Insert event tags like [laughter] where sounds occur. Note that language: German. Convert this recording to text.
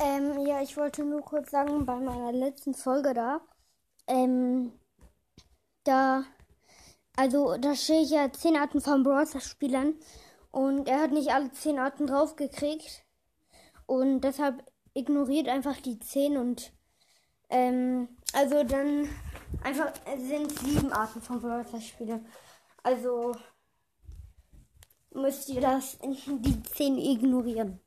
Ähm, ja, ich wollte nur kurz sagen, bei meiner letzten Folge da, ähm, da, also da stehe ich ja 10 Arten von Browser-Spielern und er hat nicht alle 10 Arten draufgekriegt und deshalb ignoriert einfach die 10 und, ähm, also dann einfach sind sieben Arten von Browser-Spielern. Also müsst ihr das [laughs] die 10 ignorieren.